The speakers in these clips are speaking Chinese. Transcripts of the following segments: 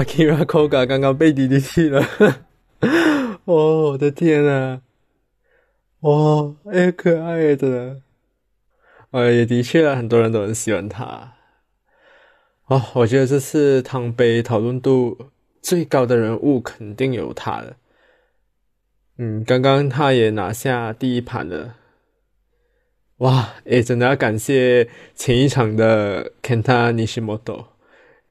Akira Koga 刚刚被 DDT 了，哦，我的天啊！哇，哎，可爱的，呃，也的确，很多人都很喜欢他。哦，我觉得这次汤杯讨论度最高的人物肯定有他了。嗯，刚刚他也拿下第一盘了。哇，诶，真的要感谢前一场的 Kenta Nishimoto，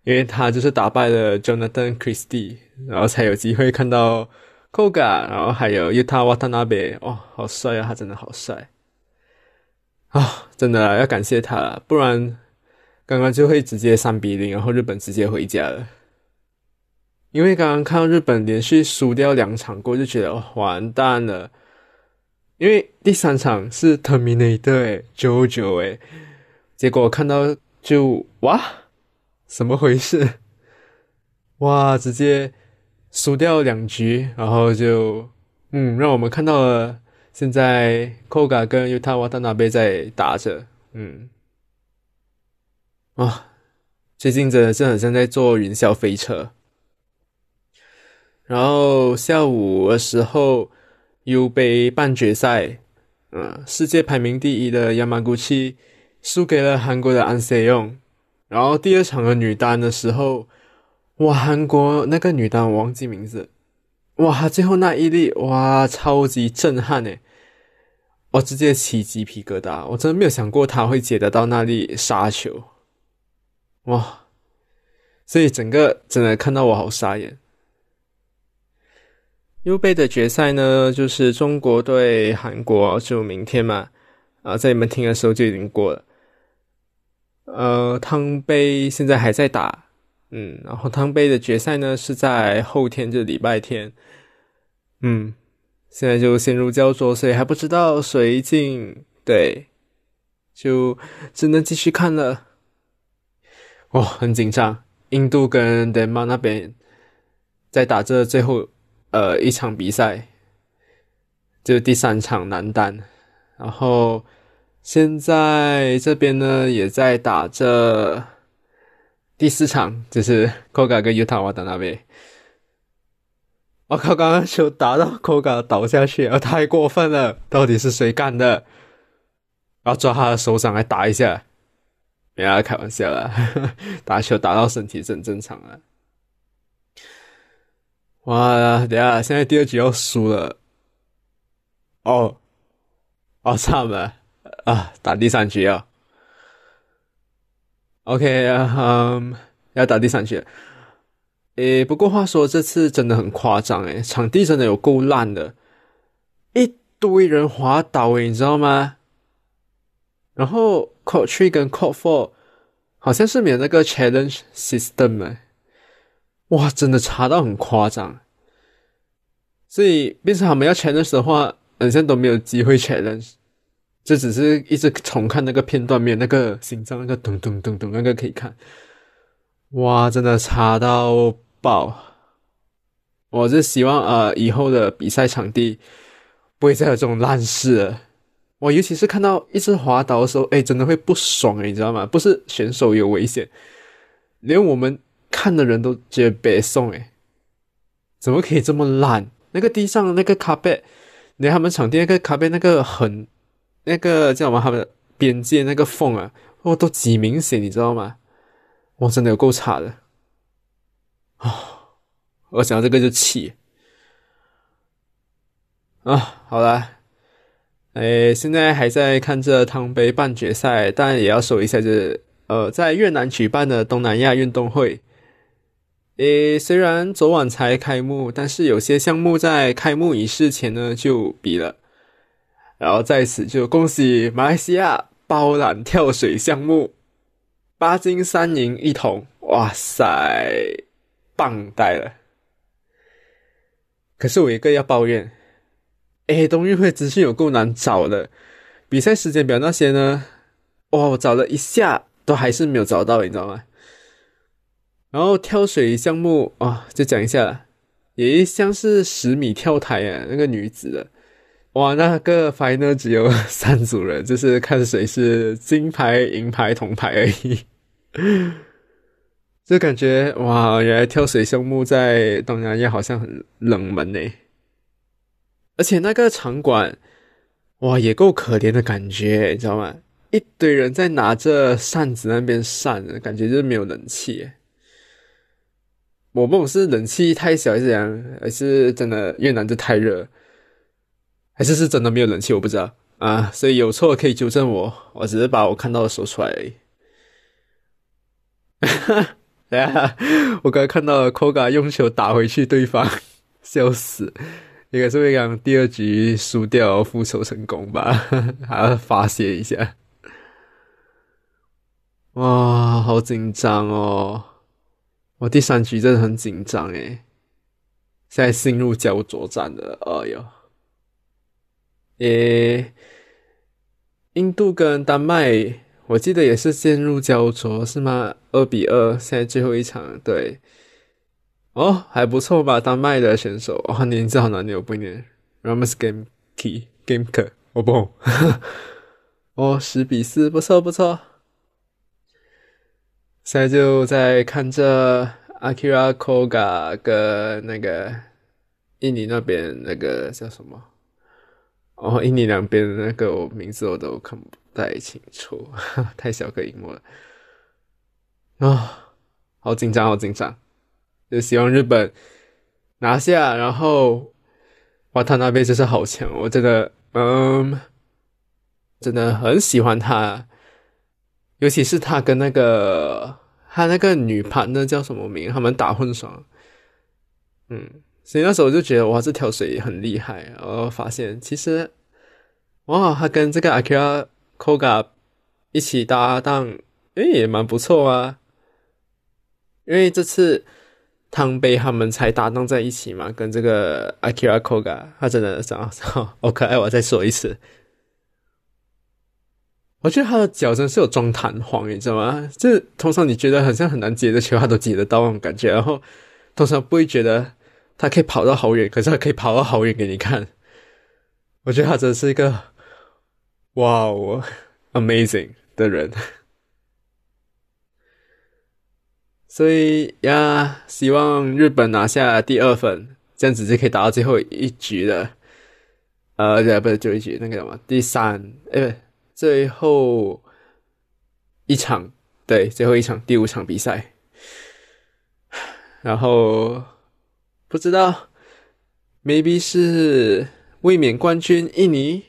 因为他就是打败了 Jonathan Christie，然后才有机会看到 Koga，然后还有 Yuta Watanabe，哇，好帅啊，他真的好帅啊，真的要感谢他，不然刚刚就会直接三比零，然后日本直接回家了。因为刚刚看到日本连续输掉两场过，就觉得完蛋了。因为第三场是 Terminator 哎，九九哎，结果看到就哇，怎么回事？哇，直接输掉两局，然后就嗯，让我们看到了现在 Koga 跟 Uta Watanabe 在打着，嗯，啊，最近真的是很像在坐云霄飞车。然后下午的时候。U 杯半决赛，嗯，世界排名第一的 Yamaguchi 输给了韩国的安 Se Young。然后第二场的女单的时候，哇，韩国那个女单我忘记名字，哇，最后那一粒，哇，超级震撼诶！我直接起鸡皮疙瘩，我真的没有想过她会接得到那粒杀球，哇！所以整个真的看到我好傻眼。U 杯的决赛呢，就是中国对韩国，就明天嘛。啊，在你们听的时候就已经过了。呃，汤杯现在还在打，嗯，然后汤杯的决赛呢是在后天，就礼拜天。嗯，现在就陷入焦灼，所以还不知道谁进，对，就只能继续看了。哇，很紧张，印度跟丹麦那边在打这最后。呃，一场比赛，就第三场男单，然后现在这边呢也在打着第四场，就是 Koga 跟 Uta 瓦达那边。我靠，刚刚球打到 Koga 倒下去，啊，太过分了！到底是谁干的？要抓他的手掌来打一下？没啊，开玩笑啦，打球打到身体是很正常啊。哇，等下，现在第二局要输了，哦，哦，差了啊，打第三局啊，OK 啊，嗯，要打第三局，诶，不过话说，这次真的很夸张诶，场地真的有够烂的，一堆人滑倒诶，你知道吗？然后 Court Three 跟 Court Four 好像是没有那个 Challenge System 诶。哇，真的差到很夸张，所以变成他们要 challenge 的话，好像都没有机会 challenge，就只是一直重看那个片段面，那个心脏那个咚咚咚咚那个可以看，哇，真的差到爆！我是希望呃以后的比赛场地不会再有这种烂事了。我尤其是看到一直滑倒的时候，哎，真的会不爽哎，你知道吗？不是选手有危险，连我们。看的人都觉得别送诶，怎么可以这么烂？那个地上那个卡背，连他们场地那个卡背那个很那个叫什么？他们边界那个缝啊，哦，都极明显，你知道吗？哇，真的有够差的啊！我想到这个就气啊！好了，哎，现在还在看这汤杯半决赛，但也要说一下，就是呃，在越南举办的东南亚运动会。诶，虽然昨晚才开幕，但是有些项目在开幕仪式前呢就比了。然后在此就恭喜马来西亚包揽跳水项目，八金三银一铜，哇塞，棒呆了！可是我一个要抱怨，诶，冬运会资讯有够难找的，比赛时间表那些呢，哇，我找了一下都还是没有找到，你知道吗？然后跳水项目啊，就讲一下，也一项是十米跳台啊，那个女子的，哇，那个牌呢只有 三组人，就是看谁是金牌、银牌、铜牌而已。就感觉哇，原来跳水项目在东南亚好像很冷门呢。而且那个场馆，哇，也够可怜的感觉，你知道吗？一堆人在拿着扇子那边扇，感觉就是没有冷气。我不懂是冷气太小还是怎样，还是真的越南就太热，还是是真的没有冷气，我不知道啊。所以有错可以纠正我，我只是把我看到的说出来而已。对啊，我刚看到 Koga 用球打回去，对方笑死，应该是会让第二局输掉，复仇成功吧，还要发泄一下。哇，好紧张哦！我第三局真的很紧张诶，现在进入焦灼战了。哎呦，诶，印度跟丹麦，我记得也是陷入焦灼，是吗？二比二，现在最后一场，对。哦，还不错吧？丹麦的选手，哦，名字好难念，我不念。Ramos Game Key Game K，我不。哦，十比四，不错不错。现在就在看着 Akira Koga 跟那个印尼那边那个叫什么？哦，印尼两边的那个名字我都看不太清楚，太小个荧幕了啊！好紧张，好紧张！就希望日本拿下，然后哇，他那边真是好强，我真的嗯，真的很喜欢他。尤其是他跟那个他那个女盘的叫什么名？他们打混双，嗯，所以那时候我就觉得哇，这条水很厉害。然后发现其实哇，他跟这个 Akira Koga 一起搭档，诶，也蛮不错啊。因为这次汤杯他们才搭档在一起嘛，跟这个 Akira Koga，他真的长好好可爱。我再说一次。我觉得他的脚真是有装弹簧，你知道吗？这通常你觉得好像很难接的球，他都接得到那种感觉。然后通常不会觉得他可以跑到好远，可是他可以跑到好远给你看。我觉得他真是一个哇哦，amazing 的人。所以呀，希望日本拿下第二分，这样子就可以打到最后一局了。呃，不是最后一局，那个什么第三，哎不。最后一场，对，最后一场第五场比赛，然后不知道，maybe 是卫冕冠军印尼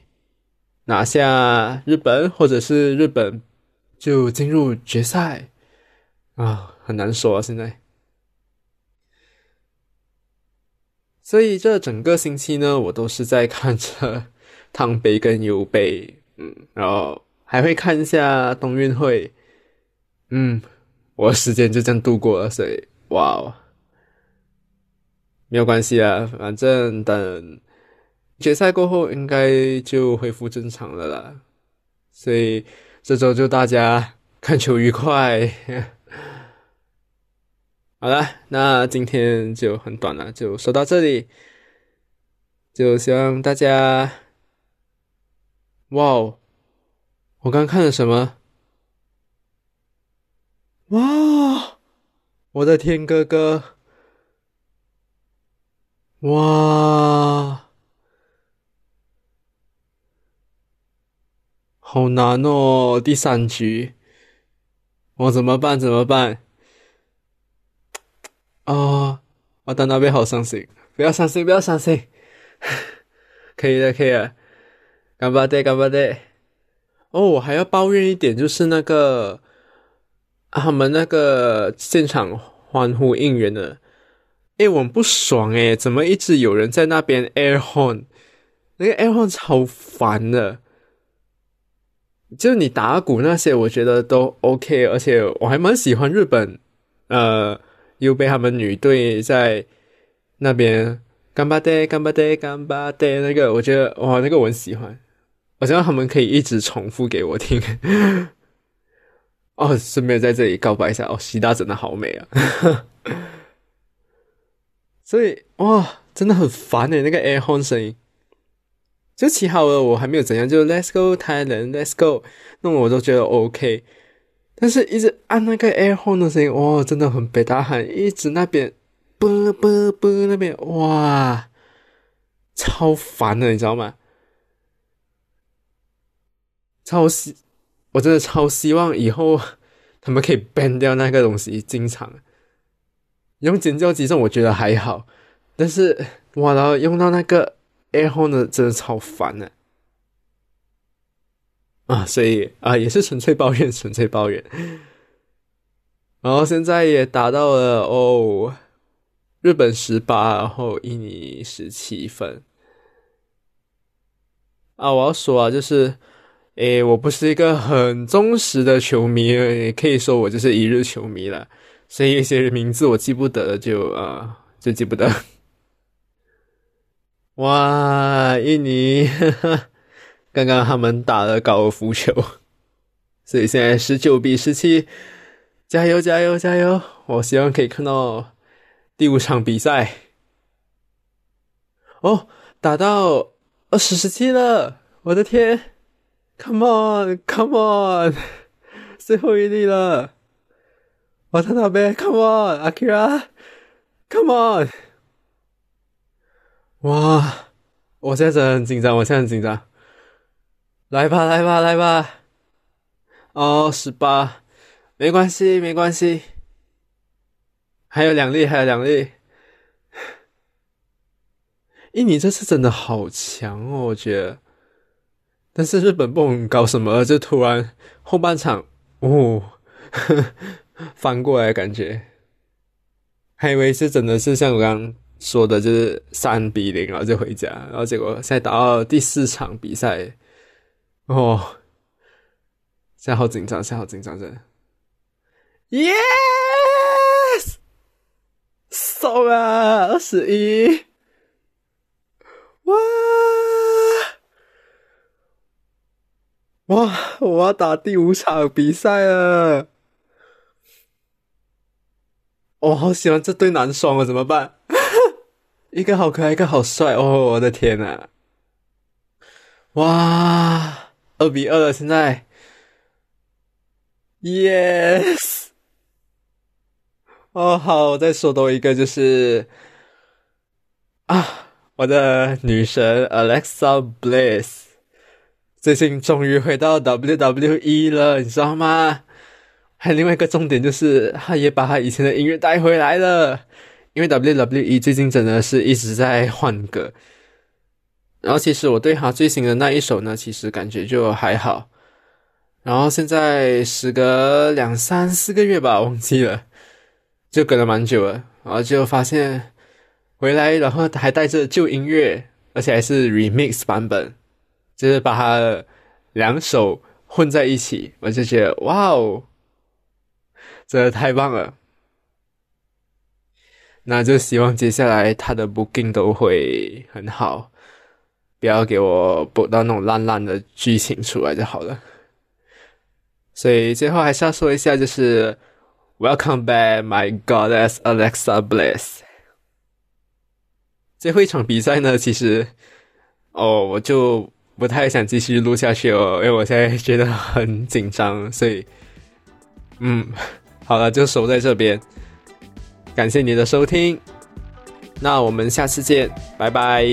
拿下日本，或者是日本就进入决赛啊，很难说啊，现在。所以这整个星期呢，我都是在看着汤杯跟油杯。嗯，然后还会看一下冬运会，嗯，我时间就这样度过了，所以哇哦，没有关系啊，反正等决赛过后应该就恢复正常了啦，所以这周就大家看球愉快。好了，那今天就很短了，就说到这里，就希望大家。哇哦！我刚看了什么？哇！我的天哥哥！哇！好难哦，第三局，我怎么办？怎么办？啊！我在那边好伤心，不要伤心，不要伤心，可以的，可以的。干巴爹，干巴爹！哦，我还要抱怨一点，就是那个他们那个现场欢呼应援的，哎，我不爽哎，怎么一直有人在那边 air horn？那个 air horn 超烦的。就你打鼓那些，我觉得都 OK，而且我还蛮喜欢日本，呃，又被他们女队在那边干巴爹，干巴爹，干巴爹，那个我觉得哇，那个我很喜欢。我希望他们可以一直重复给我听。哦，顺便在这里告白一下哦，西大真的好美啊！所以哇，真的很烦诶，那个 air horn 声音。就起好了，我还没有怎样，就 Let's go Thailand，Let's go，那我都觉得 OK。但是一直按那个 air horn 的声音，哇，真的很北大喊，一直那边啵啵啵那边，哇，超烦的，你知道吗？超希，我真的超希望以后他们可以 ban 掉那个东西，经常用尖叫机这种我觉得还好，但是哇，然后用到那个 air horn 呢，真的超烦的。啊，所以啊，也是纯粹抱怨，纯粹抱怨。然后现在也达到了哦，日本十八，然后印尼十七分。啊，我要说啊，就是，诶，我不是一个很忠实的球迷，也可以说我就是一日球迷了。所以有些名字我记不得，就啊，就记不得。哇，印尼。刚刚他们打了高尔夫球，所以现在十九比十七，加油加油加油！我希望可以看到第五场比赛。哦，打到二十十七了，我的天！Come on Come on，最后一粒了！我他那边 Come on Akira，Come on！哇，我现在真的很紧张，我现在很紧张。来吧，来吧，来吧！哦，十八，没关系，没关系，还有两粒，还有两粒。印尼这次真的好强哦，我觉得。但是日本不搞什么，就突然后半场哦 翻过来，感觉还以为是真的是像我刚刚说的，就是三比零，然后就回家，然后结果现在打到第四场比赛。哦，现在好紧张，现在好紧张，真的。Yes，送啊，二十一，哇哇，我要打第五场比赛了。我好喜欢这对男双啊，怎么办？一个好可爱，一个好帅哦！我的天呐，哇！二比二了，现在，yes，哦好，我再说多一个，就是啊，我的女神 Alexa Bliss 最近终于回到 WWE 了，你知道吗？还有另外一个重点就是，他也把他以前的音乐带回来了，因为 WWE 最近真的是一直在换歌。然后其实我对他最新的那一首呢，其实感觉就还好。然后现在时隔两三四个月吧，忘记了，就隔了蛮久了。然后就发现回来，然后还带着旧音乐，而且还是 remix 版本，就是把它两首混在一起，我就觉得哇哦，真的太棒了。那就希望接下来他的 booking 都会很好。不要给我播到那种烂烂的剧情出来就好了。所以最后还是要说一下，就是 Welcome back, my goddess Alexa Bliss。最后一场比赛呢，其实哦，我就不太想继续录下去哦，因为我现在觉得很紧张。所以，嗯，好了，就守在这边。感谢您的收听，那我们下次见，拜拜。